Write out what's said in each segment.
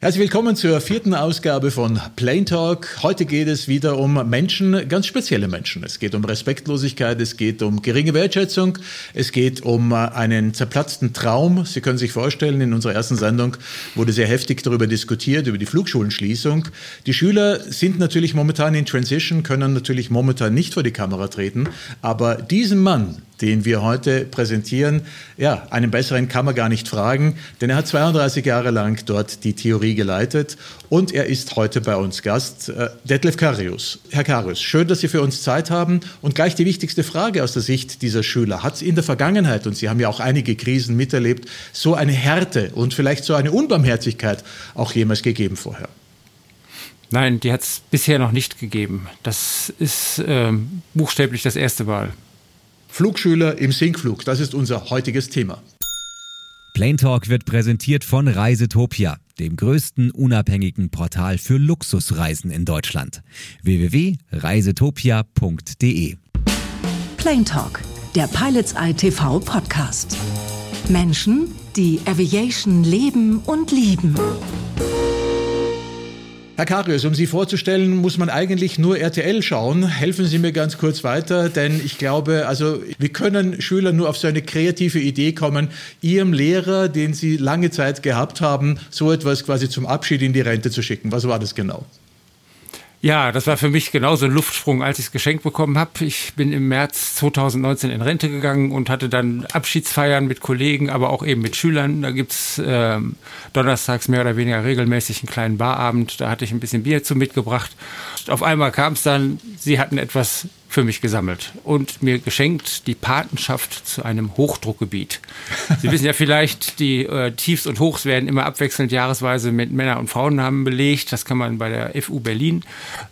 Herzlich willkommen zur vierten Ausgabe von Plain Talk. Heute geht es wieder um Menschen, ganz spezielle Menschen. Es geht um Respektlosigkeit, es geht um geringe Wertschätzung, es geht um einen zerplatzten Traum. Sie können sich vorstellen, in unserer ersten Sendung wurde sehr heftig darüber diskutiert, über die Flugschulenschließung. Die Schüler sind natürlich momentan in Transition, können natürlich momentan nicht vor die Kamera treten, aber diesen Mann, den wir heute präsentieren, ja, einen besseren kann man gar nicht fragen, denn er hat 32 Jahre lang dort die Theorie geleitet und er ist heute bei uns Gast, äh, Detlef Karius. Herr Karius, schön, dass Sie für uns Zeit haben und gleich die wichtigste Frage aus der Sicht dieser Schüler. Hat es in der Vergangenheit, und Sie haben ja auch einige Krisen miterlebt, so eine Härte und vielleicht so eine Unbarmherzigkeit auch jemals gegeben vorher? Nein, die hat es bisher noch nicht gegeben. Das ist ähm, buchstäblich das erste Mal. Flugschüler im Sinkflug, das ist unser heutiges Thema. Plain Talk wird präsentiert von Reisetopia, dem größten unabhängigen Portal für Luxusreisen in Deutschland. www.reisetopia.de Plain Talk, der Pilots ITV Podcast. Menschen, die Aviation leben und lieben. Herr Karius, um Sie vorzustellen, muss man eigentlich nur RTL schauen. Helfen Sie mir ganz kurz weiter, denn ich glaube, also wir können Schülern nur auf so eine kreative Idee kommen, Ihrem Lehrer, den Sie lange Zeit gehabt haben, so etwas quasi zum Abschied in die Rente zu schicken. Was war das genau? Ja, das war für mich genauso ein Luftsprung, als ich es geschenkt bekommen habe. Ich bin im März 2019 in Rente gegangen und hatte dann Abschiedsfeiern mit Kollegen, aber auch eben mit Schülern. Da gibt's äh, donnerstags mehr oder weniger regelmäßig einen kleinen Barabend. Da hatte ich ein bisschen Bier zu mitgebracht. Auf einmal kam es dann, sie hatten etwas für mich gesammelt und mir geschenkt die Patenschaft zu einem Hochdruckgebiet. Sie wissen ja vielleicht, die äh, Tiefs und Hochs werden immer abwechselnd jahresweise mit Männer- und Frauennamen belegt. Das kann man bei der FU Berlin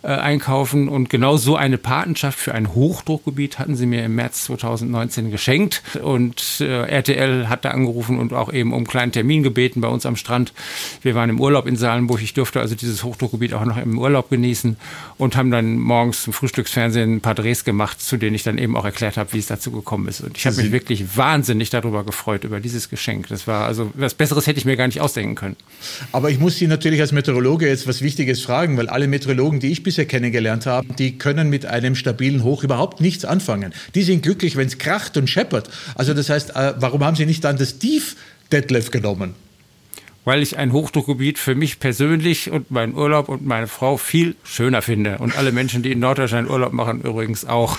äh, einkaufen. Und genau so eine Patenschaft für ein Hochdruckgebiet hatten sie mir im März 2019 geschenkt. Und äh, RTL hat da angerufen und auch eben um einen kleinen Termin gebeten bei uns am Strand. Wir waren im Urlaub in Salenburg. Ich durfte also dieses Hochdruckgebiet auch noch im Urlaub genießen und haben dann morgens zum Frühstücksfernsehen ein paar Dreh Drehs gemacht, zu denen ich dann eben auch erklärt habe, wie es dazu gekommen ist. Und ich habe mich wirklich wahnsinnig darüber gefreut, über dieses Geschenk. Das war also, was Besseres hätte ich mir gar nicht ausdenken können. Aber ich muss Sie natürlich als Meteorologe jetzt was Wichtiges fragen, weil alle Meteorologen, die ich bisher kennengelernt habe, die können mit einem stabilen Hoch überhaupt nichts anfangen. Die sind glücklich, wenn es kracht und scheppert. Also das heißt, äh, warum haben Sie nicht dann das Tief Detlef genommen? Weil ich ein Hochdruckgebiet für mich persönlich und meinen Urlaub und meine Frau viel schöner finde. Und alle Menschen, die in Norddeutschland Urlaub machen, übrigens auch.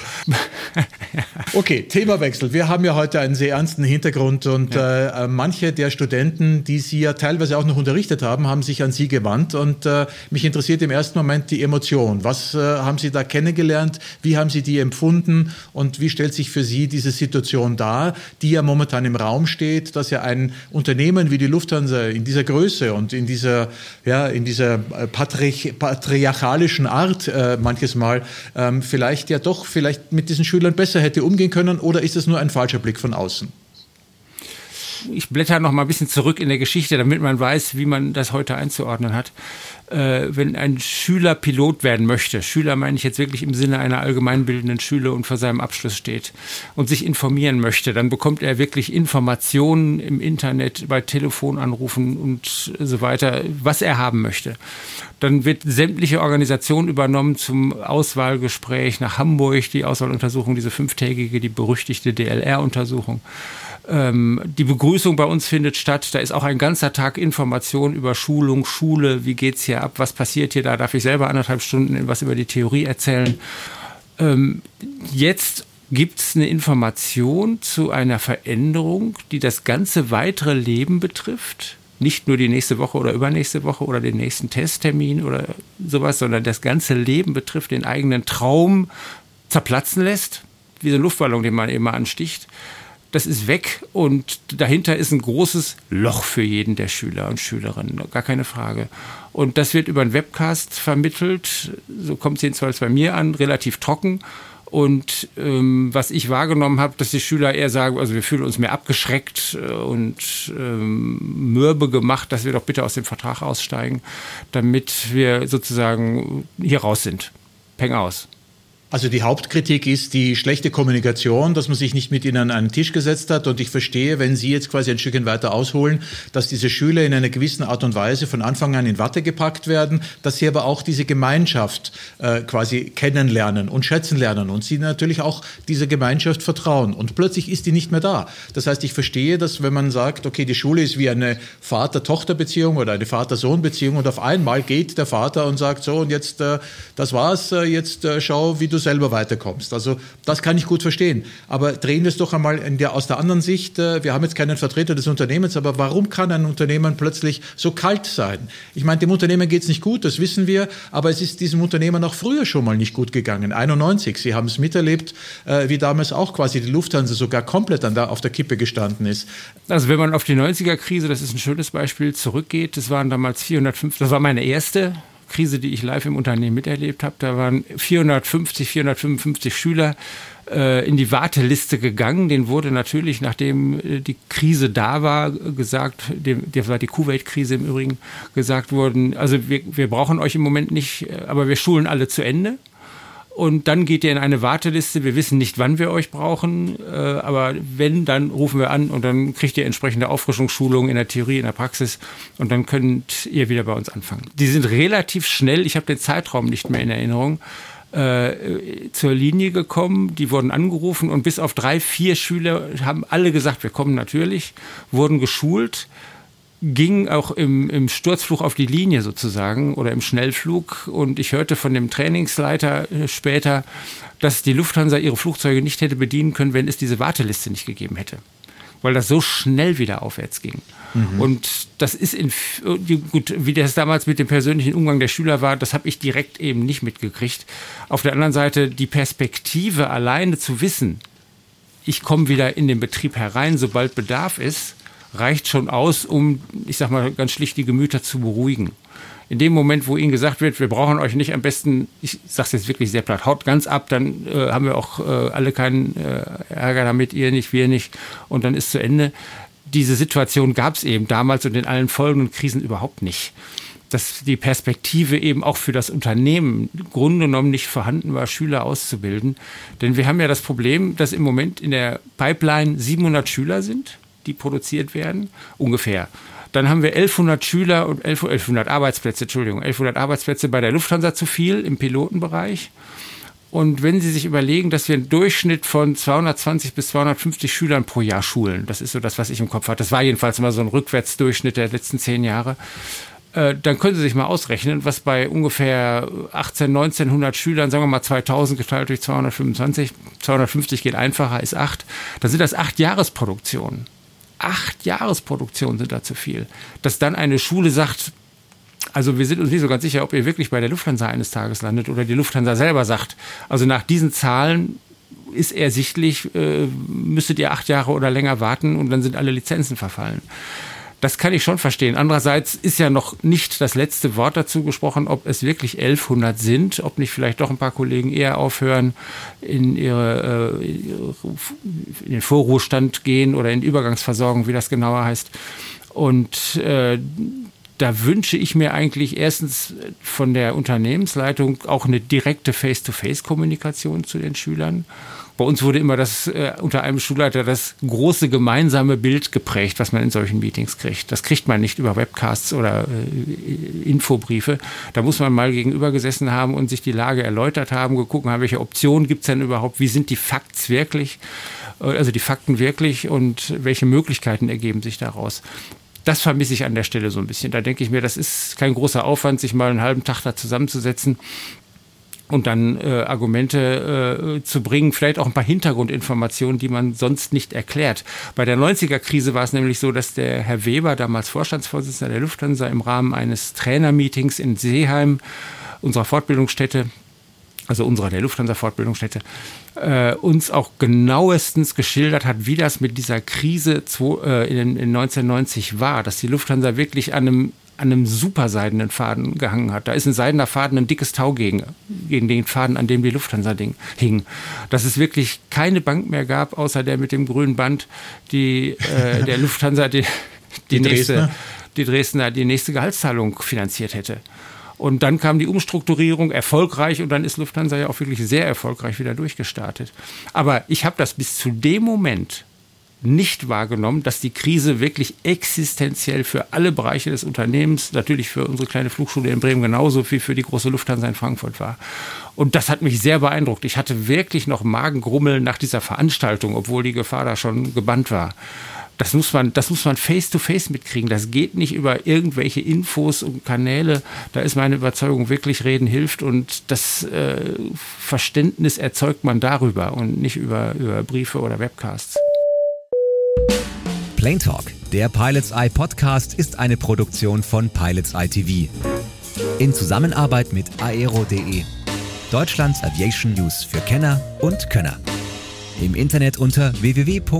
okay, Themawechsel. Wir haben ja heute einen sehr ernsten Hintergrund und ja. äh, manche der Studenten, die Sie ja teilweise auch noch unterrichtet haben, haben sich an Sie gewandt. Und äh, mich interessiert im ersten Moment die Emotion. Was äh, haben Sie da kennengelernt? Wie haben Sie die empfunden? Und wie stellt sich für Sie diese Situation dar, die ja momentan im Raum steht, dass ja ein Unternehmen wie die Lufthansa in dieser dieser Größe und in dieser, ja, in dieser äh, patri patriarchalischen Art äh, manches Mal ähm, vielleicht ja doch vielleicht mit diesen Schülern besser hätte umgehen können oder ist es nur ein falscher Blick von außen? Ich blätter noch mal ein bisschen zurück in der Geschichte, damit man weiß, wie man das heute einzuordnen hat. Äh, wenn ein Schüler Pilot werden möchte, Schüler meine ich jetzt wirklich im Sinne einer allgemeinbildenden Schule und vor seinem Abschluss steht und sich informieren möchte, dann bekommt er wirklich Informationen im Internet, bei Telefonanrufen und so weiter, was er haben möchte. Dann wird sämtliche Organisation übernommen zum Auswahlgespräch nach Hamburg, die Auswahluntersuchung, diese fünftägige, die berüchtigte DLR-Untersuchung. Ähm, die Begrüßung bei uns findet statt. Da ist auch ein ganzer Tag Information über Schulung, Schule, wie geht's hier ab, was passiert hier. Da darf ich selber anderthalb Stunden was über die Theorie erzählen. Ähm, jetzt gibt es eine Information zu einer Veränderung, die das ganze weitere Leben betrifft. Nicht nur die nächste Woche oder übernächste Woche oder den nächsten Testtermin oder sowas, sondern das ganze Leben betrifft, den eigenen Traum zerplatzen lässt, wie so ein Luftballon, den man immer ansticht das ist weg und dahinter ist ein großes Loch für jeden der Schüler und Schülerinnen, gar keine Frage. Und das wird über einen Webcast vermittelt, so kommt es jedenfalls bei mir an, relativ trocken. Und ähm, was ich wahrgenommen habe, dass die Schüler eher sagen, also wir fühlen uns mehr abgeschreckt äh, und ähm, mürbe gemacht, dass wir doch bitte aus dem Vertrag aussteigen, damit wir sozusagen hier raus sind. Peng aus. Also die Hauptkritik ist die schlechte Kommunikation, dass man sich nicht mit ihnen an einen Tisch gesetzt hat. Und ich verstehe, wenn Sie jetzt quasi ein Stückchen weiter ausholen, dass diese Schüler in einer gewissen Art und Weise von Anfang an in Watte gepackt werden, dass sie aber auch diese Gemeinschaft äh, quasi kennenlernen und schätzen lernen und sie natürlich auch dieser Gemeinschaft vertrauen. Und plötzlich ist die nicht mehr da. Das heißt, ich verstehe, dass wenn man sagt, okay, die Schule ist wie eine Vater-Tochter-Beziehung oder eine Vater-Sohn-Beziehung und auf einmal geht der Vater und sagt so und jetzt, äh, das war's, äh, jetzt äh, schau, wie du selber weiterkommst. Also das kann ich gut verstehen. Aber drehen wir es doch einmal der, aus der anderen Sicht. Äh, wir haben jetzt keinen Vertreter des Unternehmens, aber warum kann ein Unternehmen plötzlich so kalt sein? Ich meine, dem Unternehmen geht es nicht gut, das wissen wir, aber es ist diesem Unternehmen auch früher schon mal nicht gut gegangen. 91, Sie haben es miterlebt, äh, wie damals auch quasi die Lufthansa sogar komplett an der, auf der Kippe gestanden ist. Also wenn man auf die 90er-Krise, das ist ein schönes Beispiel, zurückgeht, das waren damals 405, das war meine erste Krise, die ich live im Unternehmen miterlebt habe. Da waren 450, 455 Schüler äh, in die Warteliste gegangen. Den wurde natürlich, nachdem äh, die Krise da war, gesagt, das war die Kuwait-Krise im Übrigen, gesagt worden, also wir, wir brauchen euch im Moment nicht, äh, aber wir schulen alle zu Ende und dann geht ihr in eine Warteliste. Wir wissen nicht, wann wir euch brauchen, äh, aber wenn, dann rufen wir an und dann kriegt ihr entsprechende Auffrischungsschulungen in der Theorie, in der Praxis. Und dann könnt ihr wieder bei uns anfangen. Die sind relativ schnell, ich habe den Zeitraum nicht mehr in Erinnerung, äh, zur Linie gekommen, die wurden angerufen und bis auf drei, vier Schüler haben alle gesagt, wir kommen natürlich, wurden geschult ging auch im, im Sturzflug auf die Linie sozusagen oder im Schnellflug. Und ich hörte von dem Trainingsleiter äh, später, dass die Lufthansa ihre Flugzeuge nicht hätte bedienen können, wenn es diese Warteliste nicht gegeben hätte. Weil das so schnell wieder aufwärts ging. Mhm. Und das ist in, gut, wie das damals mit dem persönlichen Umgang der Schüler war, das habe ich direkt eben nicht mitgekriegt. Auf der anderen Seite die Perspektive alleine zu wissen, ich komme wieder in den Betrieb herein, sobald Bedarf ist, reicht schon aus, um, ich sag mal, ganz schlicht die Gemüter zu beruhigen. In dem Moment, wo ihnen gesagt wird, wir brauchen euch nicht am besten, ich sag's jetzt wirklich sehr platt, haut ganz ab, dann äh, haben wir auch äh, alle keinen äh, Ärger damit, ihr nicht, wir nicht, und dann ist zu Ende. Diese Situation gab es eben damals und in allen folgenden Krisen überhaupt nicht dass die Perspektive eben auch für das Unternehmen im Grunde genommen nicht vorhanden war, Schüler auszubilden. Denn wir haben ja das Problem, dass im Moment in der Pipeline 700 Schüler sind die produziert werden, ungefähr. Dann haben wir 1100 Schüler und 1100 Arbeitsplätze, Entschuldigung, 1100 Arbeitsplätze bei der Lufthansa zu viel im Pilotenbereich. Und wenn Sie sich überlegen, dass wir einen Durchschnitt von 220 bis 250 Schülern pro Jahr schulen, das ist so das, was ich im Kopf hatte. Das war jedenfalls mal so ein Rückwärtsdurchschnitt der letzten zehn Jahre. Äh, dann können Sie sich mal ausrechnen, was bei ungefähr 18, 1900 Schülern, sagen wir mal 2000 geteilt durch 225, 250 geht einfacher, ist 8, dann sind das acht Jahresproduktionen acht Jahresproduktionen sind da zu viel. Dass dann eine Schule sagt, also wir sind uns nicht so ganz sicher, ob ihr wirklich bei der Lufthansa eines Tages landet oder die Lufthansa selber sagt, also nach diesen Zahlen ist ersichtlich, äh, müsstet ihr acht Jahre oder länger warten und dann sind alle Lizenzen verfallen. Das kann ich schon verstehen. Andererseits ist ja noch nicht das letzte Wort dazu gesprochen, ob es wirklich 1100 sind, ob nicht vielleicht doch ein paar Kollegen eher aufhören, in, ihre, äh, in den Vorruhestand gehen oder in Übergangsversorgung, wie das genauer heißt. Und äh, da wünsche ich mir eigentlich erstens von der Unternehmensleitung auch eine direkte Face-to-Face-Kommunikation zu den Schülern bei uns wurde immer das äh, unter einem Schulleiter das große gemeinsame Bild geprägt, was man in solchen Meetings kriegt. Das kriegt man nicht über Webcasts oder äh, Infobriefe. Da muss man mal gegenüber gesessen haben und sich die Lage erläutert haben, geguckt haben, welche Optionen gibt es denn überhaupt, wie sind die Fakts wirklich, äh, also die Fakten wirklich und welche Möglichkeiten ergeben sich daraus das vermisse ich an der Stelle so ein bisschen. Da denke ich mir, das ist kein großer Aufwand, sich mal einen halben Tag da zusammenzusetzen und dann äh, Argumente äh, zu bringen, vielleicht auch ein paar Hintergrundinformationen, die man sonst nicht erklärt. Bei der 90er-Krise war es nämlich so, dass der Herr Weber, damals Vorstandsvorsitzender der Lufthansa, im Rahmen eines Trainermeetings in Seeheim, unserer Fortbildungsstätte, also unserer der Lufthansa Fortbildungsstätte, äh, uns auch genauestens geschildert hat, wie das mit dieser Krise zwei, äh, in, in 1990 war, dass die Lufthansa wirklich an einem an einem super seidenen Faden gehangen hat. Da ist ein seidener Faden ein dickes Tau gegen, gegen den Faden, an dem die Lufthansa hing. Dass es wirklich keine Bank mehr gab, außer der mit dem grünen Band, die äh, der Lufthansa die, die, die nächste, Dresdner? die Dresdner die nächste Gehaltszahlung finanziert hätte. Und dann kam die Umstrukturierung erfolgreich und dann ist Lufthansa ja auch wirklich sehr erfolgreich wieder durchgestartet. Aber ich habe das bis zu dem Moment nicht wahrgenommen, dass die Krise wirklich existenziell für alle Bereiche des Unternehmens, natürlich für unsere kleine Flugschule in Bremen genauso wie für die große Lufthansa in Frankfurt war. Und das hat mich sehr beeindruckt. Ich hatte wirklich noch Magengrummeln nach dieser Veranstaltung, obwohl die Gefahr da schon gebannt war. Das muss man, das muss man face to face mitkriegen. Das geht nicht über irgendwelche Infos und Kanäle. Da ist meine Überzeugung wirklich Reden hilft und das äh, Verständnis erzeugt man darüber und nicht über, über Briefe oder Webcasts. Plane Talk, der Pilots Eye Podcast, ist eine Produktion von Pilots Eye TV. In Zusammenarbeit mit aero.de, Deutschlands Aviation News für Kenner und Könner. Im Internet unter www.aero.de.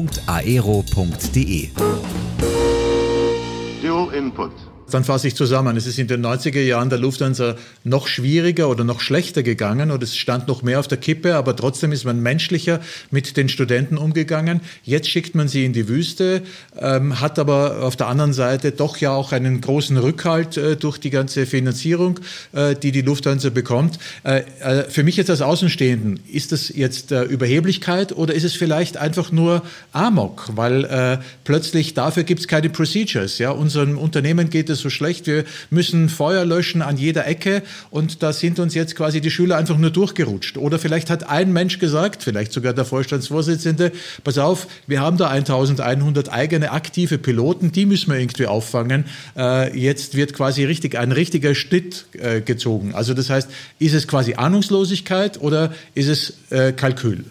Dual Input. Dann fasse ich zusammen. Es ist in den 90er Jahren der Lufthansa noch schwieriger oder noch schlechter gegangen und es stand noch mehr auf der Kippe, aber trotzdem ist man menschlicher mit den Studenten umgegangen. Jetzt schickt man sie in die Wüste, ähm, hat aber auf der anderen Seite doch ja auch einen großen Rückhalt äh, durch die ganze Finanzierung, äh, die die Lufthansa bekommt. Äh, äh für mich jetzt als Außenstehenden, ist das jetzt äh, Überheblichkeit oder ist es vielleicht einfach nur Amok, weil äh, plötzlich dafür gibt es keine Procedures. Ja? Unserem Unternehmen geht es so schlecht, wir müssen Feuer löschen an jeder Ecke und da sind uns jetzt quasi die Schüler einfach nur durchgerutscht. Oder vielleicht hat ein Mensch gesagt, vielleicht sogar der Vorstandsvorsitzende, pass auf, wir haben da 1100 eigene aktive Piloten, die müssen wir irgendwie auffangen. Äh, jetzt wird quasi richtig ein richtiger Schnitt äh, gezogen. Also das heißt, ist es quasi Ahnungslosigkeit oder ist es äh, Kalkül?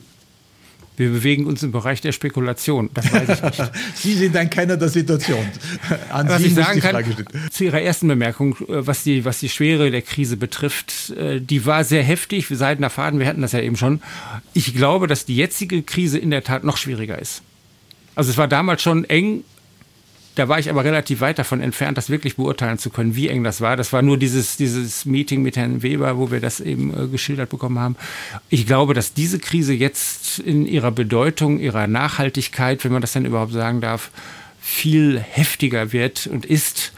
Wir bewegen uns im Bereich der Spekulation. Das weiß ich nicht. Sie sind ein Kenner der Situation. An was Sie ich sagen kann, zu Ihrer ersten Bemerkung, äh, was die, was die Schwere der Krise betrifft, äh, die war sehr heftig. Seidener Faden, wir hatten das ja eben schon. Ich glaube, dass die jetzige Krise in der Tat noch schwieriger ist. Also es war damals schon eng, da war ich aber relativ weit davon entfernt, das wirklich beurteilen zu können, wie eng das war. Das war nur dieses, dieses Meeting mit Herrn Weber, wo wir das eben äh, geschildert bekommen haben. Ich glaube, dass diese Krise jetzt in ihrer Bedeutung, ihrer Nachhaltigkeit, wenn man das denn überhaupt sagen darf, viel heftiger wird und ist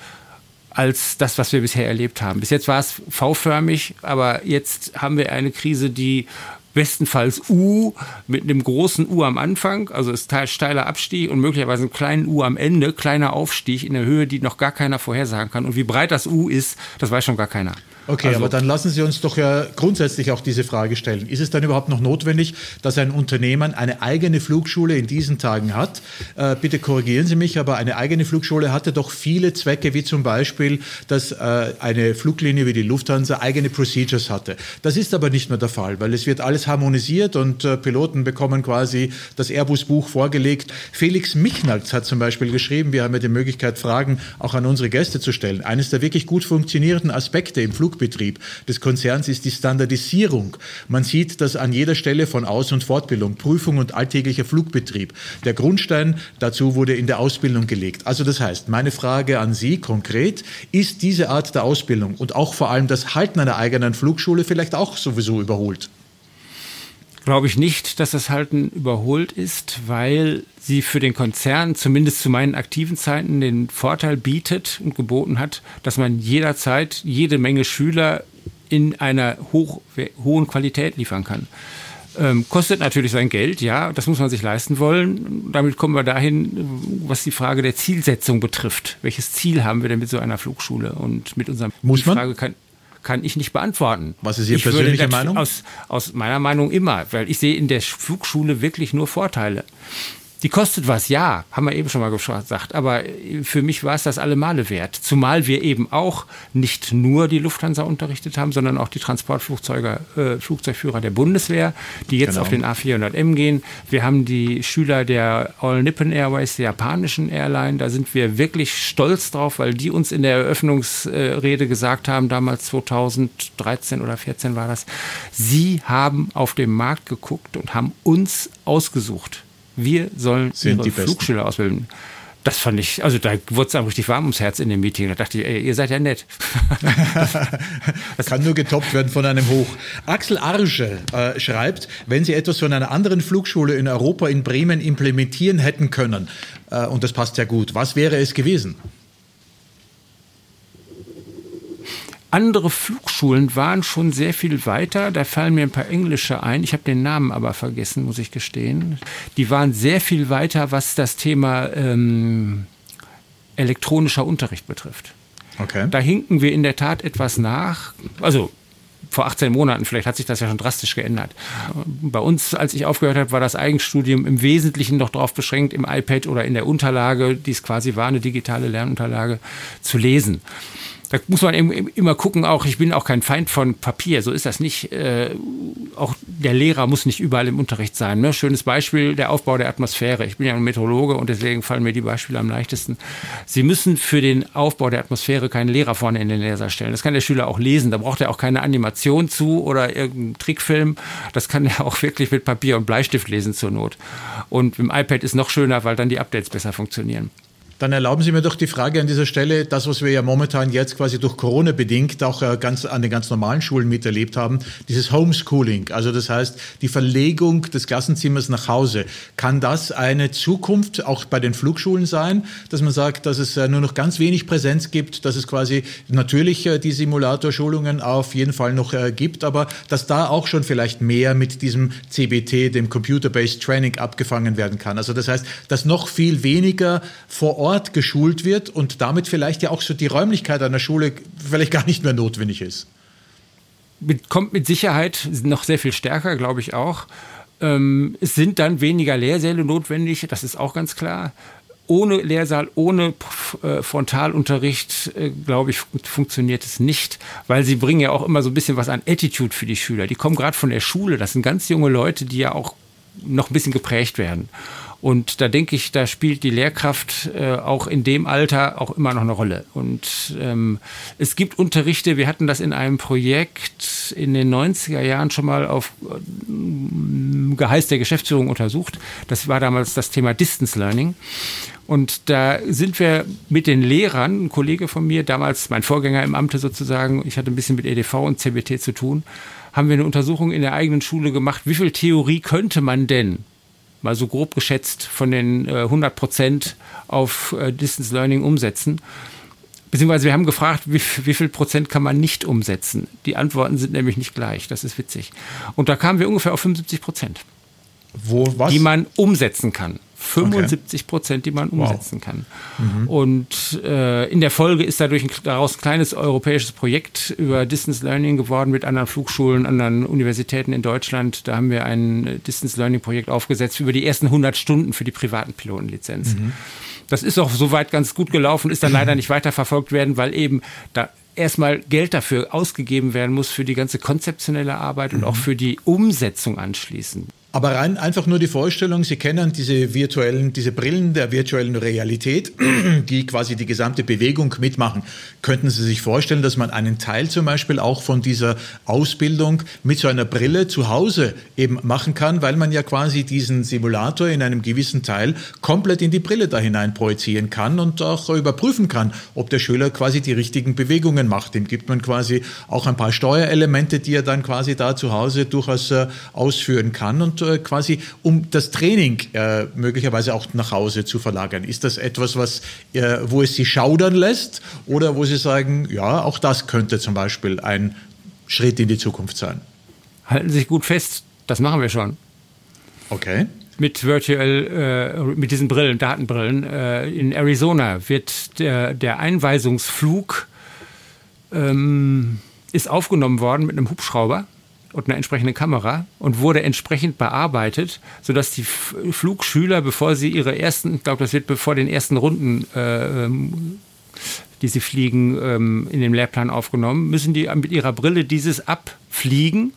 als das, was wir bisher erlebt haben. Bis jetzt war es V-förmig, aber jetzt haben wir eine Krise, die bestenfalls U mit einem großen U am Anfang, also ist steiler Abstieg und möglicherweise einen kleinen U am Ende, kleiner Aufstieg in der Höhe, die noch gar keiner vorhersagen kann. Und wie breit das U ist, das weiß schon gar keiner. Okay, also, aber dann lassen Sie uns doch ja grundsätzlich auch diese Frage stellen. Ist es dann überhaupt noch notwendig, dass ein Unternehmen eine eigene Flugschule in diesen Tagen hat? Äh, bitte korrigieren Sie mich, aber eine eigene Flugschule hatte doch viele Zwecke, wie zum Beispiel, dass äh, eine Fluglinie wie die Lufthansa eigene Procedures hatte. Das ist aber nicht mehr der Fall, weil es wird alles harmonisiert und äh, Piloten bekommen quasi das Airbus-Buch vorgelegt. Felix Michnalz hat zum Beispiel geschrieben, wir haben ja die Möglichkeit, Fragen auch an unsere Gäste zu stellen. Eines der wirklich gut funktionierenden Aspekte im Flug Flugbetrieb des Konzerns ist die Standardisierung. Man sieht das an jeder Stelle von Aus- und Fortbildung, Prüfung und alltäglicher Flugbetrieb. Der Grundstein dazu wurde in der Ausbildung gelegt. Also das heißt, meine Frage an Sie konkret, ist diese Art der Ausbildung und auch vor allem das Halten einer eigenen Flugschule vielleicht auch sowieso überholt? Glaube ich nicht, dass das Halten überholt ist, weil sie für den Konzern, zumindest zu meinen aktiven Zeiten, den Vorteil bietet und geboten hat, dass man jederzeit jede Menge Schüler in einer hoch, hohen Qualität liefern kann. Ähm, kostet natürlich sein Geld, ja, das muss man sich leisten wollen. Damit kommen wir dahin, was die Frage der Zielsetzung betrifft. Welches Ziel haben wir denn mit so einer Flugschule? Und mit unserem muss man? Frage kann, kann ich nicht beantworten. Was ist Ihre persönliche Meinung? Aus, aus meiner Meinung immer, weil ich sehe in der Flugschule wirklich nur Vorteile. Die kostet was, ja, haben wir eben schon mal gesagt, aber für mich war es das alle Male wert. Zumal wir eben auch nicht nur die Lufthansa unterrichtet haben, sondern auch die Transportflugzeuge, äh, Flugzeugführer der Bundeswehr, die jetzt genau. auf den A400M gehen. Wir haben die Schüler der All Nippon Airways, der japanischen Airline. Da sind wir wirklich stolz drauf, weil die uns in der Eröffnungsrede gesagt haben, damals 2013 oder 2014 war das, sie haben auf den Markt geguckt und haben uns ausgesucht wir sollen Sind ihre Flugschüler ausbilden. Das fand ich, also da wurde es einem richtig warm ums Herz in dem Meeting. Da dachte ich, ey, ihr seid ja nett. das kann nur getoppt werden von einem Hoch. Axel Arge äh, schreibt, wenn Sie etwas von einer anderen Flugschule in Europa in Bremen implementieren hätten können, äh, und das passt ja gut, was wäre es gewesen? Andere Flugschulen waren schon sehr viel weiter. Da fallen mir ein paar englische ein. Ich habe den Namen aber vergessen, muss ich gestehen. Die waren sehr viel weiter, was das Thema ähm, elektronischer Unterricht betrifft. Okay. Da hinken wir in der Tat etwas nach. Also vor 18 Monaten, vielleicht hat sich das ja schon drastisch geändert. Bei uns, als ich aufgehört habe, war das Eigenstudium im Wesentlichen noch darauf beschränkt, im iPad oder in der Unterlage, die es quasi war, eine digitale Lernunterlage, zu lesen da muss man immer gucken, auch ich bin auch kein Feind von Papier, so ist das nicht. Äh, auch der Lehrer muss nicht überall im Unterricht sein. Ne? Schönes Beispiel, der Aufbau der Atmosphäre. Ich bin ja ein Meteorologe und deswegen fallen mir die Beispiele am leichtesten. Sie müssen für den Aufbau der Atmosphäre keinen Lehrer vorne in den Leser stellen. Das kann der Schüler auch lesen. Da braucht er auch keine Animation zu oder irgendeinen Trickfilm. Das kann er auch wirklich mit Papier und Bleistift lesen zur Not. Und im iPad ist noch schöner, weil dann die Updates besser funktionieren. Dann erlauben Sie mir doch die Frage an dieser Stelle, das, was wir ja momentan jetzt quasi durch Corona bedingt auch äh, ganz an den ganz normalen Schulen miterlebt haben, dieses Homeschooling, also das heißt die Verlegung des Klassenzimmers nach Hause. Kann das eine Zukunft auch bei den Flugschulen sein, dass man sagt, dass es äh, nur noch ganz wenig Präsenz gibt, dass es quasi natürlich äh, die Simulatorschulungen auf jeden Fall noch gibt, aber dass da auch schon vielleicht mehr mit diesem CBT, dem Computer-Based Training abgefangen werden kann. Also das heißt, dass noch viel weniger vor Ort Ort geschult wird und damit vielleicht ja auch so die Räumlichkeit einer Schule vielleicht gar nicht mehr notwendig ist. Mit, kommt mit Sicherheit noch sehr viel stärker, glaube ich auch. Ähm, es sind dann weniger Lehrsäle notwendig, das ist auch ganz klar. Ohne Lehrsaal, ohne äh, Frontalunterricht, äh, glaube ich, funktioniert es nicht, weil sie bringen ja auch immer so ein bisschen was an Attitude für die Schüler. Die kommen gerade von der Schule, das sind ganz junge Leute, die ja auch noch ein bisschen geprägt werden. Und da denke ich, da spielt die Lehrkraft äh, auch in dem Alter auch immer noch eine Rolle. Und ähm, es gibt Unterrichte, wir hatten das in einem Projekt in den 90er Jahren schon mal auf äh, Geheiß der Geschäftsführung untersucht. Das war damals das Thema Distance Learning. Und da sind wir mit den Lehrern, ein Kollege von mir, damals mein Vorgänger im Amte sozusagen, ich hatte ein bisschen mit EDV und CBT zu tun, haben wir eine Untersuchung in der eigenen Schule gemacht, wie viel Theorie könnte man denn mal so grob geschätzt von den äh, 100 Prozent auf äh, Distance Learning umsetzen. Beziehungsweise wir haben gefragt, wie, wie, viel Prozent kann man nicht umsetzen? Die Antworten sind nämlich nicht gleich. Das ist witzig. Und da kamen wir ungefähr auf 75 Prozent. Wo, was? Die man umsetzen kann. 75 Prozent, die man umsetzen wow. kann. Mhm. Und äh, in der Folge ist dadurch ein, daraus ein kleines europäisches Projekt über Distance Learning geworden mit anderen Flugschulen, anderen Universitäten in Deutschland. Da haben wir ein Distance Learning Projekt aufgesetzt über die ersten 100 Stunden für die privaten Pilotenlizenz. Mhm. Das ist auch soweit ganz gut gelaufen, ist dann leider nicht weiterverfolgt werden, weil eben da erstmal Geld dafür ausgegeben werden muss für die ganze konzeptionelle Arbeit und mhm. auch für die Umsetzung anschließend. Aber rein einfach nur die Vorstellung, Sie kennen diese virtuellen, diese Brillen der virtuellen Realität, die quasi die gesamte Bewegung mitmachen. Könnten Sie sich vorstellen, dass man einen Teil zum Beispiel auch von dieser Ausbildung mit so einer Brille zu Hause eben machen kann, weil man ja quasi diesen Simulator in einem gewissen Teil komplett in die Brille da hinein projizieren kann und auch überprüfen kann, ob der Schüler quasi die richtigen Bewegungen macht. Dem gibt man quasi auch ein paar Steuerelemente, die er dann quasi da zu Hause durchaus äh, ausführen kann und äh, quasi um das Training äh, möglicherweise auch nach Hause zu verlagern? Ist das etwas, was, äh, wo es Sie schaudern lässt oder wo Sie sagen, ja, auch das könnte zum Beispiel ein Schritt in die Zukunft sein? Halten Sie sich gut fest, das machen wir schon. Okay mit virtuell, äh, mit diesen Brillen, Datenbrillen. Äh, in Arizona wird der, der Einweisungsflug ähm, ist aufgenommen worden mit einem Hubschrauber und einer entsprechenden Kamera und wurde entsprechend bearbeitet, sodass die Flugschüler, bevor sie ihre ersten, ich glaube, das wird bevor den ersten Runden, äh, ähm, die sie fliegen, ähm, in den Lehrplan aufgenommen, müssen die mit ihrer Brille dieses abfliegen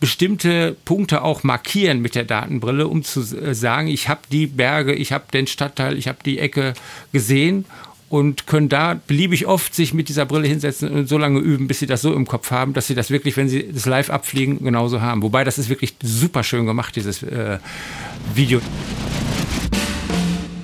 bestimmte Punkte auch markieren mit der Datenbrille, um zu äh, sagen, ich habe die Berge, ich habe den Stadtteil, ich habe die Ecke gesehen und können da beliebig oft sich mit dieser Brille hinsetzen und so lange üben, bis sie das so im Kopf haben, dass sie das wirklich, wenn sie das live abfliegen, genauso haben. Wobei das ist wirklich super schön gemacht, dieses äh, Video.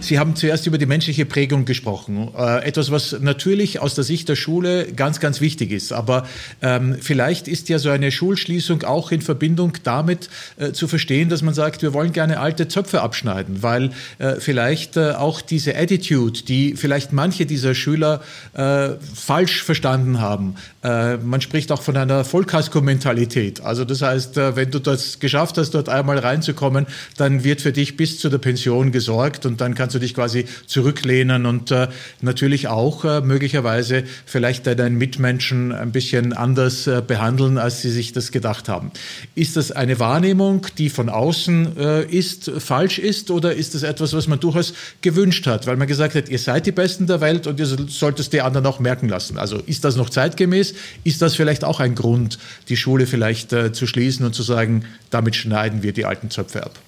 Sie haben zuerst über die menschliche Prägung gesprochen. Äh, etwas, was natürlich aus der Sicht der Schule ganz, ganz wichtig ist. Aber ähm, vielleicht ist ja so eine Schulschließung auch in Verbindung damit äh, zu verstehen, dass man sagt, wir wollen gerne alte Zöpfe abschneiden, weil äh, vielleicht äh, auch diese Attitude, die vielleicht manche dieser Schüler äh, falsch verstanden haben. Äh, man spricht auch von einer Vollkasko-Mentalität. Also das heißt, wenn du das geschafft hast, dort einmal reinzukommen, dann wird für dich bis zu der Pension gesorgt und dann kannst kannst du dich quasi zurücklehnen und äh, natürlich auch äh, möglicherweise vielleicht deinen Mitmenschen ein bisschen anders äh, behandeln, als sie sich das gedacht haben. Ist das eine Wahrnehmung, die von außen äh, ist, falsch ist oder ist das etwas, was man durchaus gewünscht hat, weil man gesagt hat, ihr seid die Besten der Welt und ihr solltet es die anderen auch merken lassen. Also ist das noch zeitgemäß? Ist das vielleicht auch ein Grund, die Schule vielleicht äh, zu schließen und zu sagen, damit schneiden wir die alten Zöpfe ab?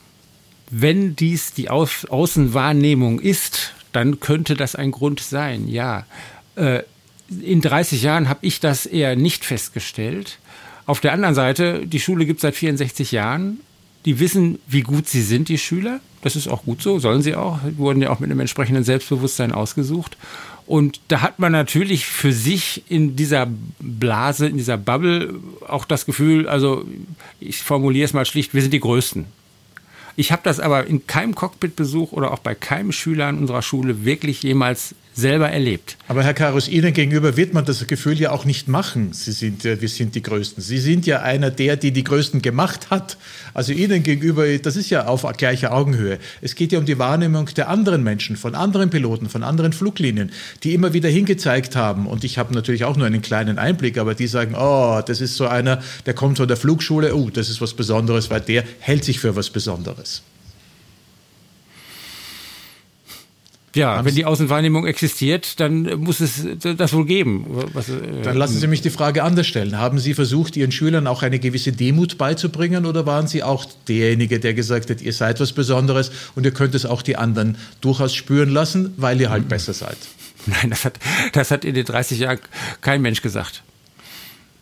Wenn dies die Au Außenwahrnehmung ist, dann könnte das ein Grund sein, ja. Äh, in 30 Jahren habe ich das eher nicht festgestellt. Auf der anderen Seite, die Schule gibt es seit 64 Jahren. Die wissen, wie gut sie sind, die Schüler. Das ist auch gut so, sollen sie auch. Die wurden ja auch mit einem entsprechenden Selbstbewusstsein ausgesucht. Und da hat man natürlich für sich in dieser Blase, in dieser Bubble auch das Gefühl, also ich formuliere es mal schlicht, wir sind die Größten. Ich habe das aber in keinem Cockpitbesuch oder auch bei keinem Schüler an unserer Schule wirklich jemals selber erlebt. Aber Herr Karus, Ihnen gegenüber wird man das Gefühl ja auch nicht machen, Sie sind, wir sind die Größten. Sie sind ja einer der, die die Größten gemacht hat. Also Ihnen gegenüber, das ist ja auf gleicher Augenhöhe. Es geht ja um die Wahrnehmung der anderen Menschen, von anderen Piloten, von anderen Fluglinien, die immer wieder hingezeigt haben. Und ich habe natürlich auch nur einen kleinen Einblick, aber die sagen, oh, das ist so einer, der kommt von der Flugschule, oh, das ist was Besonderes, weil der hält sich für was Besonderes. Ja, Aber wenn die Außenwahrnehmung existiert, dann muss es das wohl geben. Was, äh, dann lassen Sie mich die Frage anders stellen. Haben Sie versucht, Ihren Schülern auch eine gewisse Demut beizubringen oder waren Sie auch derjenige, der gesagt hat, ihr seid was Besonderes und ihr könnt es auch die anderen durchaus spüren lassen, weil ihr halt besser seid? Nein, das hat, das hat in den 30 Jahren kein Mensch gesagt.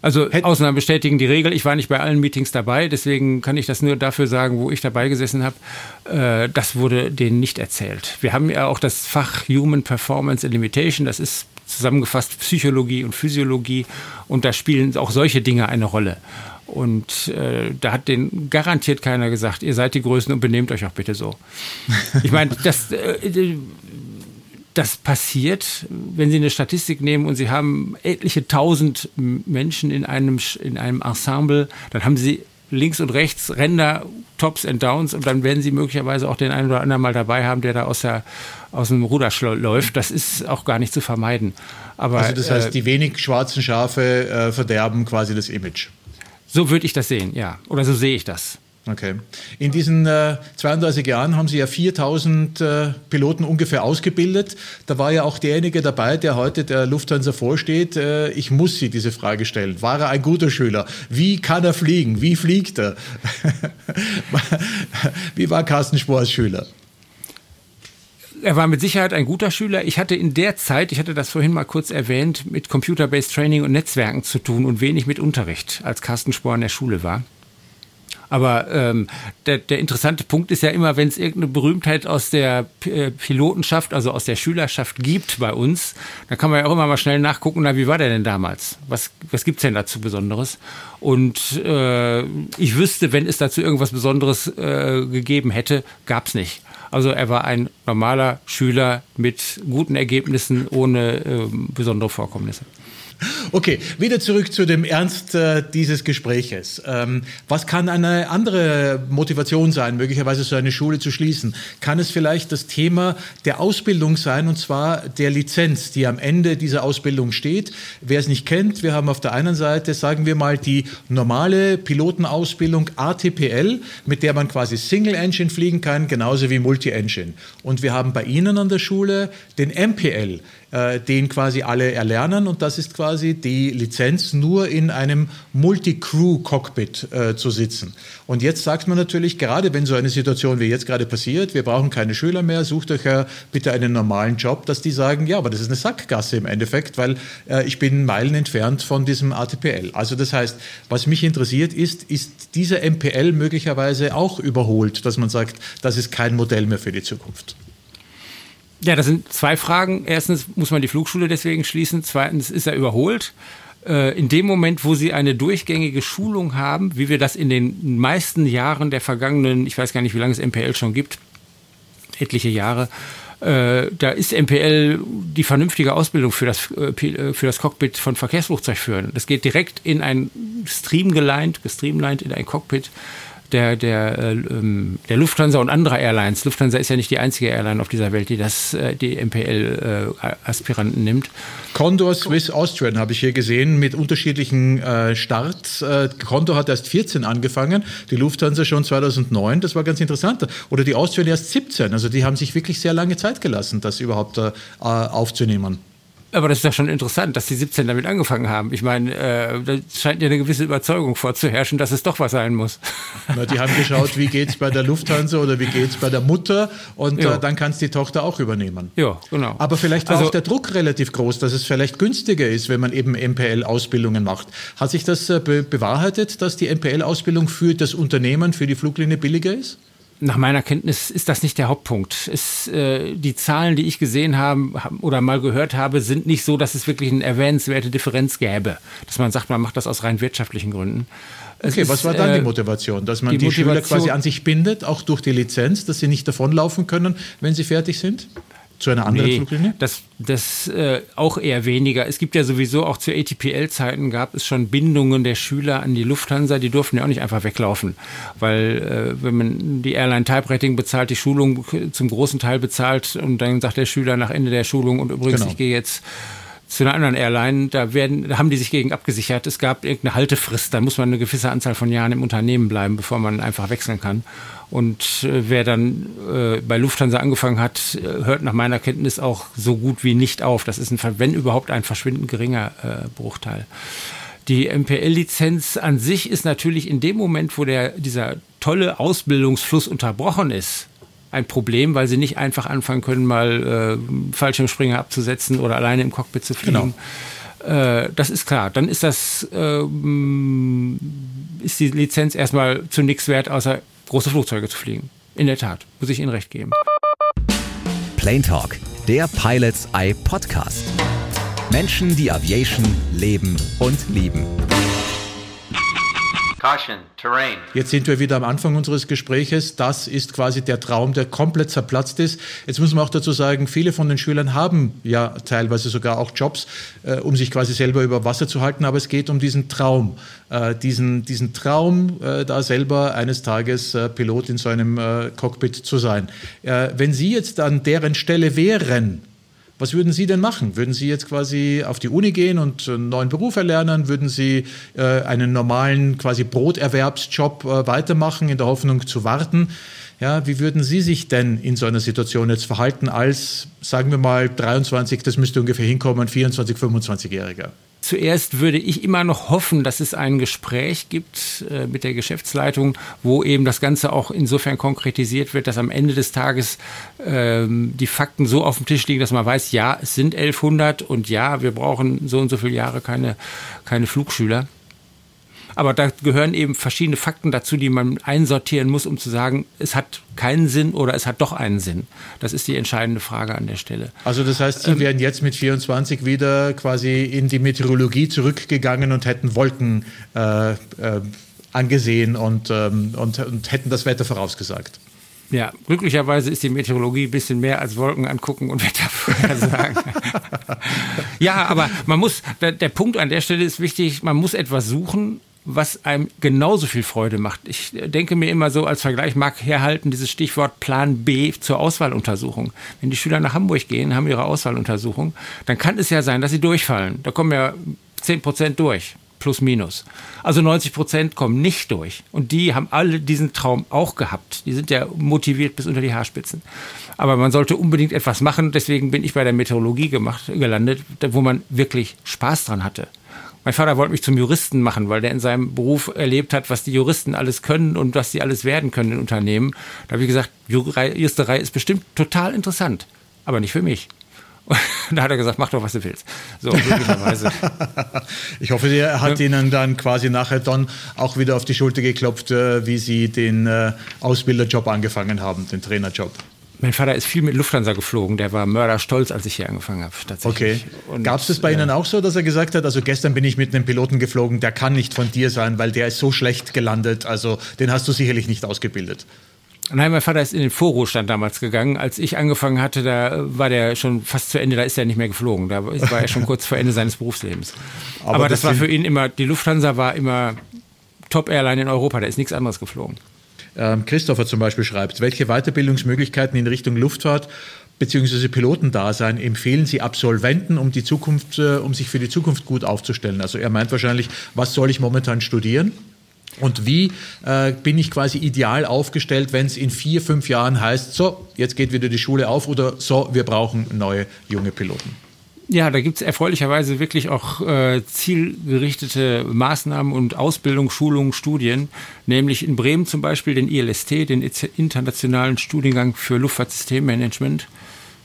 Also Ausnahmen bestätigen die Regel. Ich war nicht bei allen Meetings dabei, deswegen kann ich das nur dafür sagen, wo ich dabei gesessen habe. Äh, das wurde denen nicht erzählt. Wir haben ja auch das Fach Human Performance and Limitation. Das ist zusammengefasst Psychologie und Physiologie und da spielen auch solche Dinge eine Rolle. Und äh, da hat den garantiert keiner gesagt, ihr seid die Größten und benehmt euch auch bitte so. Ich meine, das, äh, das passiert, wenn Sie eine Statistik nehmen und Sie haben etliche tausend Menschen in einem, in einem Ensemble, dann haben Sie links und rechts Ränder, Tops und Downs und dann werden Sie möglicherweise auch den einen oder anderen mal dabei haben, der da aus, der, aus dem Ruder läuft. Das ist auch gar nicht zu vermeiden. Aber, also das heißt, äh, die wenig schwarzen Schafe äh, verderben quasi das Image. So würde ich das sehen, ja. Oder so sehe ich das. Okay. In diesen äh, 32 Jahren haben Sie ja 4000 äh, Piloten ungefähr ausgebildet. Da war ja auch derjenige dabei, der heute der Lufthansa vorsteht. Äh, ich muss Sie diese Frage stellen. War er ein guter Schüler? Wie kann er fliegen? Wie fliegt er? Wie war Carsten Spohr als Schüler? er war mit Sicherheit ein guter Schüler. Ich hatte in der Zeit, ich hatte das vorhin mal kurz erwähnt, mit Computer-Based Training und Netzwerken zu tun und wenig mit Unterricht, als Carsten Spohr in der Schule war. Aber ähm, der, der interessante Punkt ist ja immer, wenn es irgendeine Berühmtheit aus der äh, Pilotenschaft, also aus der Schülerschaft gibt bei uns, dann kann man ja auch immer mal schnell nachgucken, na, wie war der denn damals? Was, was gibt's denn dazu Besonderes? Und äh, ich wüsste, wenn es dazu irgendwas Besonderes äh, gegeben hätte, gab's nicht. Also er war ein normaler Schüler mit guten Ergebnissen ohne äh, besondere Vorkommnisse. Okay, wieder zurück zu dem Ernst äh, dieses Gespräches. Ähm, was kann eine andere Motivation sein, möglicherweise so eine Schule zu schließen? Kann es vielleicht das Thema der Ausbildung sein, und zwar der Lizenz, die am Ende dieser Ausbildung steht? Wer es nicht kennt, wir haben auf der einen Seite, sagen wir mal, die normale Pilotenausbildung ATPL, mit der man quasi Single Engine fliegen kann, genauso wie Multi-Engine. Und wir haben bei Ihnen an der Schule den MPL äh, den quasi alle erlernen. Und das ist quasi die Lizenz, nur in einem Multi-Crew-Cockpit äh, zu sitzen. Und jetzt sagt man natürlich, gerade wenn so eine Situation wie jetzt gerade passiert, wir brauchen keine Schüler mehr, sucht euch ja bitte einen normalen Job, dass die sagen, ja, aber das ist eine Sackgasse im Endeffekt, weil äh, ich bin Meilen entfernt von diesem ATPL. Also das heißt, was mich interessiert ist, ist dieser MPL möglicherweise auch überholt, dass man sagt, das ist kein Modell mehr für die Zukunft. Ja, das sind zwei Fragen. Erstens muss man die Flugschule deswegen schließen. Zweitens ist er überholt. Äh, in dem Moment, wo sie eine durchgängige Schulung haben, wie wir das in den meisten Jahren der vergangenen, ich weiß gar nicht, wie lange es MPL schon gibt, etliche Jahre, äh, da ist MPL die vernünftige Ausbildung für das, äh, für das Cockpit von Verkehrsflugzeugführern. Das geht direkt in ein Stream geleint, gestreamlined in ein Cockpit der, der, äh, ähm, der Lufthansa und anderer Airlines. Lufthansa ist ja nicht die einzige Airline auf dieser Welt, die das, äh, die MPL-Aspiranten äh, nimmt. Condor Swiss Austrian habe ich hier gesehen mit unterschiedlichen Starts. Condor hat erst 14 angefangen, die Lufthansa schon 2009. Das war ganz interessant. Oder die Austrian erst 17. Also die haben sich wirklich sehr lange Zeit gelassen, das überhaupt aufzunehmen. Aber das ist doch schon interessant, dass die 17 damit angefangen haben. Ich meine, äh, da scheint ja eine gewisse Überzeugung vorzuherrschen, dass es doch was sein muss. Na, die haben geschaut, wie geht es bei der Lufthansa oder wie geht es bei der Mutter und äh, dann kann es die Tochter auch übernehmen. Ja, genau. Aber vielleicht war also, auch der Druck relativ groß, dass es vielleicht günstiger ist, wenn man eben MPL-Ausbildungen macht. Hat sich das äh, be bewahrheitet, dass die MPL-Ausbildung für das Unternehmen, für die Fluglinie billiger ist? Nach meiner Kenntnis ist das nicht der Hauptpunkt. Es, äh, die Zahlen, die ich gesehen habe oder mal gehört habe, sind nicht so, dass es wirklich eine erwähnenswerte Differenz gäbe. Dass man sagt, man macht das aus rein wirtschaftlichen Gründen. Es okay, ist, was war dann die äh, Motivation? Dass man die, die Schüler quasi an sich bindet, auch durch die Lizenz, dass sie nicht davonlaufen können, wenn sie fertig sind? Zu einer anderen nee, Fluglinie? Das, das äh, auch eher weniger. Es gibt ja sowieso auch zu ATPL-Zeiten gab es schon Bindungen der Schüler an die Lufthansa, die durften ja auch nicht einfach weglaufen. Weil äh, wenn man die Airline Type Rating bezahlt, die Schulung zum großen Teil bezahlt und dann sagt der Schüler nach Ende der Schulung und übrigens, genau. ich gehe jetzt zu einer anderen Airline, da werden, da haben die sich gegen abgesichert. Es gab irgendeine Haltefrist, da muss man eine gewisse Anzahl von Jahren im Unternehmen bleiben, bevor man einfach wechseln kann. Und äh, wer dann äh, bei Lufthansa angefangen hat, äh, hört nach meiner Kenntnis auch so gut wie nicht auf. Das ist ein, wenn überhaupt ein verschwindend geringer äh, Bruchteil. Die MPL-Lizenz an sich ist natürlich in dem Moment, wo der, dieser tolle Ausbildungsfluss unterbrochen ist, ein Problem, weil sie nicht einfach anfangen können, mal äh, Fallschirmspringer abzusetzen oder alleine im Cockpit zu fliegen. Genau. Äh, das ist klar. Dann ist das äh, ist die Lizenz erstmal zu nichts wert, außer große Flugzeuge zu fliegen. In der Tat, muss ich Ihnen recht geben. Plane Talk, der Pilots Eye Podcast. Menschen, die Aviation leben und lieben. Caution, terrain. Jetzt sind wir wieder am Anfang unseres Gespräches. Das ist quasi der Traum, der komplett zerplatzt ist. Jetzt muss man auch dazu sagen, viele von den Schülern haben ja teilweise sogar auch Jobs, äh, um sich quasi selber über Wasser zu halten. Aber es geht um diesen Traum, äh, diesen, diesen Traum, äh, da selber eines Tages äh, Pilot in so einem äh, Cockpit zu sein. Äh, wenn Sie jetzt an deren Stelle wären, was würden Sie denn machen? Würden Sie jetzt quasi auf die Uni gehen und einen neuen Beruf erlernen? Würden Sie äh, einen normalen quasi Broterwerbsjob äh, weitermachen in der Hoffnung zu warten? Ja, wie würden Sie sich denn in so einer Situation jetzt verhalten als, sagen wir mal, 23, das müsste ungefähr hinkommen, 24, 25-Jähriger? Zuerst würde ich immer noch hoffen, dass es ein Gespräch gibt äh, mit der Geschäftsleitung, wo eben das Ganze auch insofern konkretisiert wird, dass am Ende des Tages ähm, die Fakten so auf dem Tisch liegen, dass man weiß, ja, es sind 1100 und ja, wir brauchen so und so viele Jahre keine, keine Flugschüler. Aber da gehören eben verschiedene Fakten dazu, die man einsortieren muss, um zu sagen, es hat keinen Sinn oder es hat doch einen Sinn. Das ist die entscheidende Frage an der Stelle. Also das heißt, Sie ähm, wären jetzt mit 24 wieder quasi in die Meteorologie zurückgegangen und hätten Wolken äh, äh, angesehen und, ähm, und, und hätten das Wetter vorausgesagt. Ja, glücklicherweise ist die Meteorologie ein bisschen mehr als Wolken angucken und Wetter vorhersagen. ja, aber man muss, der, der Punkt an der Stelle ist wichtig, man muss etwas suchen, was einem genauso viel Freude macht. Ich denke mir immer so, als Vergleich mag herhalten dieses Stichwort Plan B zur Auswahluntersuchung. Wenn die Schüler nach Hamburg gehen, haben ihre Auswahluntersuchung, dann kann es ja sein, dass sie durchfallen. Da kommen ja 10 Prozent durch, plus minus. Also 90 Prozent kommen nicht durch. Und die haben alle diesen Traum auch gehabt. Die sind ja motiviert bis unter die Haarspitzen. Aber man sollte unbedingt etwas machen. Deswegen bin ich bei der Meteorologie gemacht, gelandet, wo man wirklich Spaß dran hatte. Mein Vater wollte mich zum Juristen machen, weil der in seinem Beruf erlebt hat, was die Juristen alles können und was sie alles werden können in Unternehmen. Da habe ich gesagt, Juristerei ist bestimmt total interessant, aber nicht für mich. Und da hat er gesagt, mach doch, was du willst. So, möglicherweise. ich hoffe, er hat ja. Ihnen dann quasi nachher dann auch wieder auf die Schulter geklopft, äh, wie Sie den äh, Ausbilderjob angefangen haben, den Trainerjob. Mein Vater ist viel mit Lufthansa geflogen. Der war mörderstolz, als ich hier angefangen habe. Okay. Gab es das bei Ihnen auch so, dass er gesagt hat, also gestern bin ich mit einem Piloten geflogen, der kann nicht von dir sein, weil der ist so schlecht gelandet. Also den hast du sicherlich nicht ausgebildet. Nein, mein Vater ist in den Vorruhestand damals gegangen. Als ich angefangen hatte, da war der schon fast zu Ende, da ist er nicht mehr geflogen. Da war er schon kurz vor Ende seines Berufslebens. Aber, Aber das, das war für ihn immer, die Lufthansa war immer Top-Airline in Europa, da ist nichts anderes geflogen. Ähm, Christopher zum Beispiel schreibt, welche Weiterbildungsmöglichkeiten in Richtung Luftfahrt bzw. Pilotendasein empfehlen Sie Absolventen, um, die Zukunft, äh, um sich für die Zukunft gut aufzustellen? Also er meint wahrscheinlich, was soll ich momentan studieren? Und wie äh, bin ich quasi ideal aufgestellt, wenn es in vier, fünf Jahren heißt, so, jetzt geht wieder die Schule auf oder so, wir brauchen neue junge Piloten? Ja, da gibt es erfreulicherweise wirklich auch äh, zielgerichtete Maßnahmen und Ausbildung, Schulungen, Studien, nämlich in Bremen zum Beispiel den ILST, den internationalen Studiengang für Luftfahrtsystemmanagement.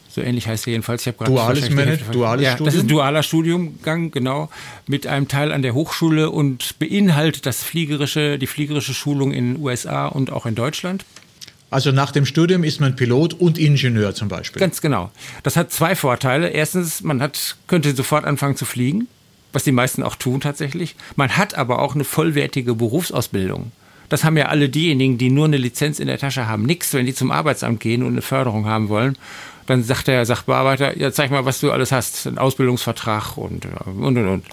So ähnlich heißt er jedenfalls. Ich duales Manage, duales ja, Studium? Das ist ein dualer Studiumgang, genau, mit einem Teil an der Hochschule und beinhaltet das fliegerische, die fliegerische Schulung in den USA und auch in Deutschland. Also nach dem Studium ist man Pilot und Ingenieur zum Beispiel. Ganz genau. Das hat zwei Vorteile. Erstens, man hat, könnte sofort anfangen zu fliegen, was die meisten auch tun tatsächlich. Man hat aber auch eine vollwertige Berufsausbildung. Das haben ja alle diejenigen, die nur eine Lizenz in der Tasche haben, nichts, wenn die zum Arbeitsamt gehen und eine Förderung haben wollen. Dann sagt der Sachbearbeiter, ja, zeig mal, was du alles hast. Ein Ausbildungsvertrag und, und, und, und.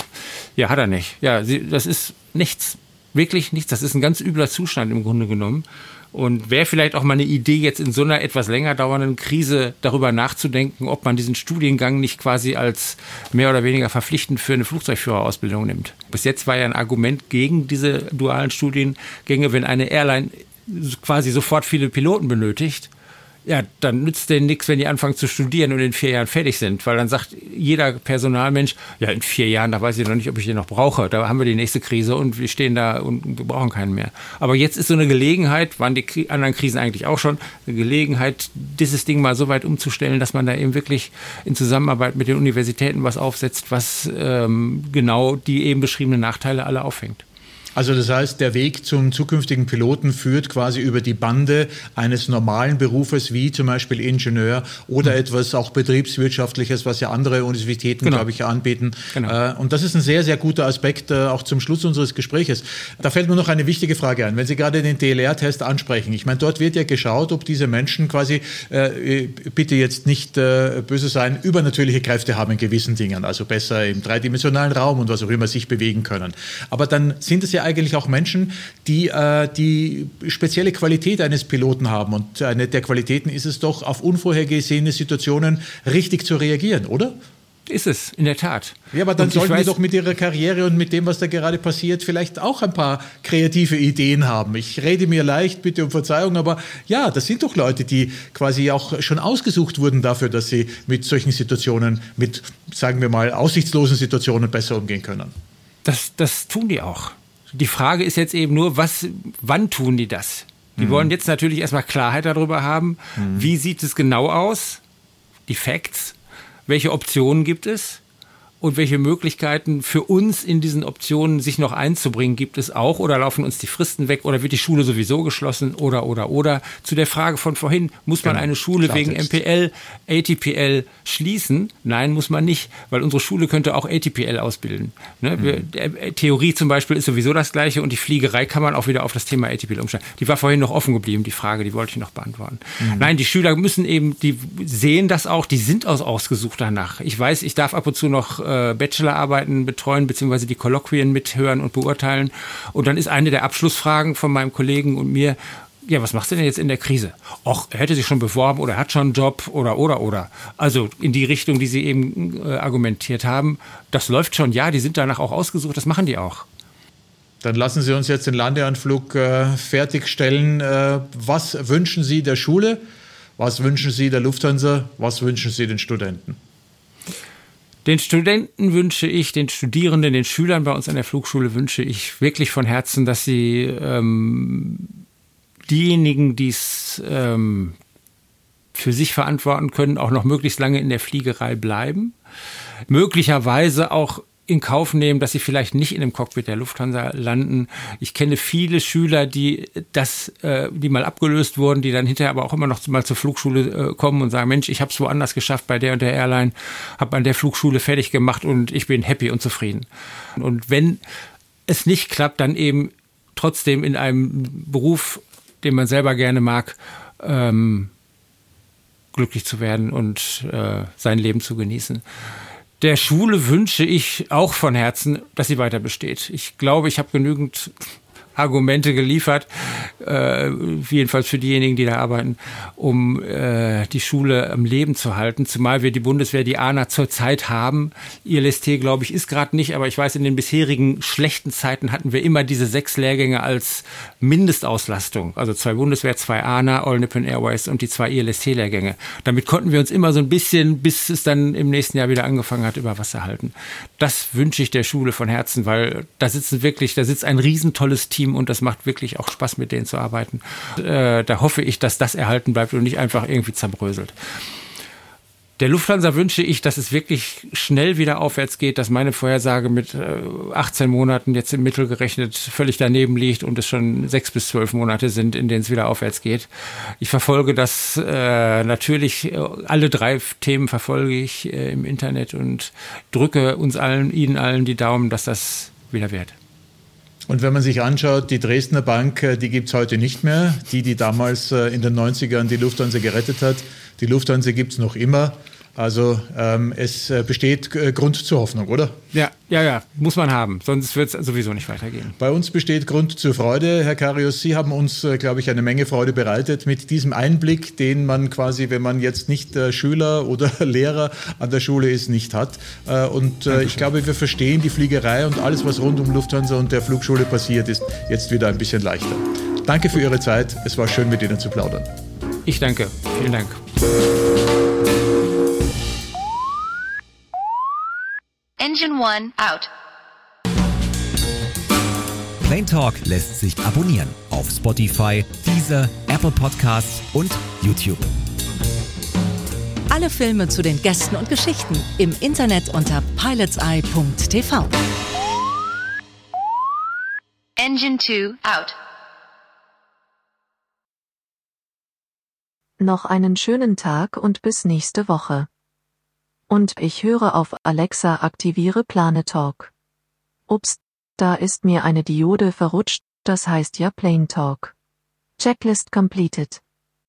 Ja, hat er nicht. Ja, das ist nichts. Wirklich nichts. Das ist ein ganz übler Zustand im Grunde genommen. Und wäre vielleicht auch mal eine Idee, jetzt in so einer etwas länger dauernden Krise darüber nachzudenken, ob man diesen Studiengang nicht quasi als mehr oder weniger verpflichtend für eine Flugzeugführerausbildung nimmt. Bis jetzt war ja ein Argument gegen diese dualen Studiengänge, wenn eine Airline quasi sofort viele Piloten benötigt, ja, dann nützt denen nichts, wenn die anfangen zu studieren und in vier Jahren fertig sind, weil dann sagt jeder Personalmensch, ja, in vier Jahren, da weiß ich noch nicht, ob ich den noch brauche. Da haben wir die nächste Krise und wir stehen da und wir brauchen keinen mehr. Aber jetzt ist so eine Gelegenheit, waren die anderen Krisen eigentlich auch schon, eine Gelegenheit, dieses Ding mal so weit umzustellen, dass man da eben wirklich in Zusammenarbeit mit den Universitäten was aufsetzt, was ähm, genau die eben beschriebenen Nachteile alle auffängt. Also das heißt, der Weg zum zukünftigen Piloten führt quasi über die Bande eines normalen Berufes wie zum Beispiel Ingenieur oder mhm. etwas auch betriebswirtschaftliches, was ja andere Universitäten, genau. glaube ich, anbieten. Genau. Äh, und das ist ein sehr, sehr guter Aspekt äh, auch zum Schluss unseres Gespräches. Da fällt mir noch eine wichtige Frage ein. Wenn Sie gerade den DLR-Test ansprechen, ich meine, dort wird ja geschaut, ob diese Menschen quasi, äh, bitte jetzt nicht böse sein, übernatürliche Kräfte haben in gewissen Dingen, also besser im dreidimensionalen Raum und was auch immer sich bewegen können. Aber dann sind es ja eigentlich auch Menschen, die äh, die spezielle Qualität eines Piloten haben. Und eine der Qualitäten ist es doch, auf unvorhergesehene Situationen richtig zu reagieren, oder? Ist es, in der Tat. Ja, aber dann sollten Sie doch mit Ihrer Karriere und mit dem, was da gerade passiert, vielleicht auch ein paar kreative Ideen haben. Ich rede mir leicht, bitte um Verzeihung, aber ja, das sind doch Leute, die quasi auch schon ausgesucht wurden dafür, dass sie mit solchen Situationen, mit, sagen wir mal, aussichtslosen Situationen besser umgehen können. Das, das tun die auch. Die Frage ist jetzt eben nur, was, wann tun die das? Die mhm. wollen jetzt natürlich erstmal Klarheit darüber haben, mhm. wie sieht es genau aus, die Facts, welche Optionen gibt es und welche Möglichkeiten für uns in diesen Optionen sich noch einzubringen gibt es auch? Oder laufen uns die Fristen weg? Oder wird die Schule sowieso geschlossen? Oder oder oder? Zu der Frage von vorhin muss man genau. eine Schule wegen MPL ATPL schließen? Nein muss man nicht weil unsere Schule könnte auch ATPL ausbilden. Ne? mhm. Äh, Theorie zum Beispiel ist sowieso das gleiche und die Fliegerei kann man auch wieder auf das Thema ATPL umstellen. Die war vorhin noch offen geblieben die Frage die wollte ich noch beantworten. Mhm. nein die Schüler müssen eben die sehen das auch die sind aus ausgesucht danach ich weiß ich darf ab und zu noch äh, Bachelorarbeiten betreuen, beziehungsweise die Kolloquien mithören und beurteilen. Und dann ist eine der Abschlussfragen von meinem Kollegen und mir, ja, was machst du denn jetzt in der Krise? Och, er hätte sich schon beworben oder hat schon einen Job oder, oder, oder. Also in die Richtung, die Sie eben äh, argumentiert haben. Das läuft schon, ja, die sind danach auch ausgesucht, das machen die auch. Dann lassen Sie uns jetzt den Landeanflug äh, fertigstellen. Äh, was wünschen Sie der Schule? Was wünschen Sie der Lufthansa? Was wünschen Sie den Studenten? Den Studenten wünsche ich, den Studierenden, den Schülern bei uns an der Flugschule wünsche ich wirklich von Herzen, dass sie ähm, diejenigen, die es ähm, für sich verantworten können, auch noch möglichst lange in der Fliegerei bleiben. Möglicherweise auch in Kauf nehmen, dass sie vielleicht nicht in dem Cockpit der Lufthansa landen. Ich kenne viele Schüler, die das, äh, die mal abgelöst wurden, die dann hinterher aber auch immer noch mal zur Flugschule äh, kommen und sagen, Mensch, ich habe es woanders geschafft bei der und der Airline, habe an der Flugschule fertig gemacht und ich bin happy und zufrieden. Und wenn es nicht klappt, dann eben trotzdem in einem Beruf, den man selber gerne mag, ähm, glücklich zu werden und äh, sein Leben zu genießen der Schule wünsche ich auch von Herzen, dass sie weiter besteht. Ich glaube, ich habe genügend Argumente geliefert, äh, jedenfalls für diejenigen, die da arbeiten, um äh, die Schule am Leben zu halten. Zumal wir die Bundeswehr, die ANA zurzeit haben. ILST, glaube ich, ist gerade nicht, aber ich weiß, in den bisherigen schlechten Zeiten hatten wir immer diese sechs Lehrgänge als Mindestauslastung. Also zwei Bundeswehr, zwei ANA, All Nippon Airways und die zwei ILST-Lehrgänge. Damit konnten wir uns immer so ein bisschen, bis es dann im nächsten Jahr wieder angefangen hat, über Wasser halten. Das wünsche ich der Schule von Herzen, weil da sitzen wirklich, da sitzt ein riesentolles Team Team und das macht wirklich auch Spaß, mit denen zu arbeiten. Äh, da hoffe ich, dass das erhalten bleibt und nicht einfach irgendwie zerbröselt. Der Lufthansa wünsche ich, dass es wirklich schnell wieder aufwärts geht, dass meine Vorhersage mit 18 äh, Monaten jetzt im Mittel gerechnet völlig daneben liegt und es schon sechs bis zwölf Monate sind, in denen es wieder aufwärts geht. Ich verfolge das äh, natürlich, äh, alle drei Themen verfolge ich äh, im Internet und drücke uns allen, Ihnen allen die Daumen, dass das wieder wird. Und wenn man sich anschaut, die Dresdner Bank, äh, die gibt es heute nicht mehr. Die, die damals äh, in den 90ern die Lufthansa gerettet hat, die Lufthansa gibt es noch immer. Also ähm, es äh, besteht äh, Grund zur Hoffnung, oder? Ja, ja, ja, muss man haben, sonst wird es sowieso nicht weitergehen. Bei uns besteht Grund zur Freude, Herr Karius. Sie haben uns, äh, glaube ich, eine Menge Freude bereitet mit diesem Einblick, den man quasi, wenn man jetzt nicht äh, Schüler oder Lehrer an der Schule ist, nicht hat. Äh, und äh, ich glaube, wir verstehen die Fliegerei und alles, was rund um Lufthansa und der Flugschule passiert ist, jetzt wieder ein bisschen leichter. Danke für Ihre Zeit. Es war schön, mit Ihnen zu plaudern. Ich danke. Vielen Dank. Engine 1 out. Plain Talk lässt sich abonnieren auf Spotify, Deezer, Apple Podcasts und YouTube. Alle Filme zu den Gästen und Geschichten im Internet unter pilotseye.tv. Engine 2 out. Noch einen schönen Tag und bis nächste Woche. Und ich höre auf Alexa aktiviere Planetalk. Ups, da ist mir eine Diode verrutscht, das heißt ja Plane Talk. Checklist completed.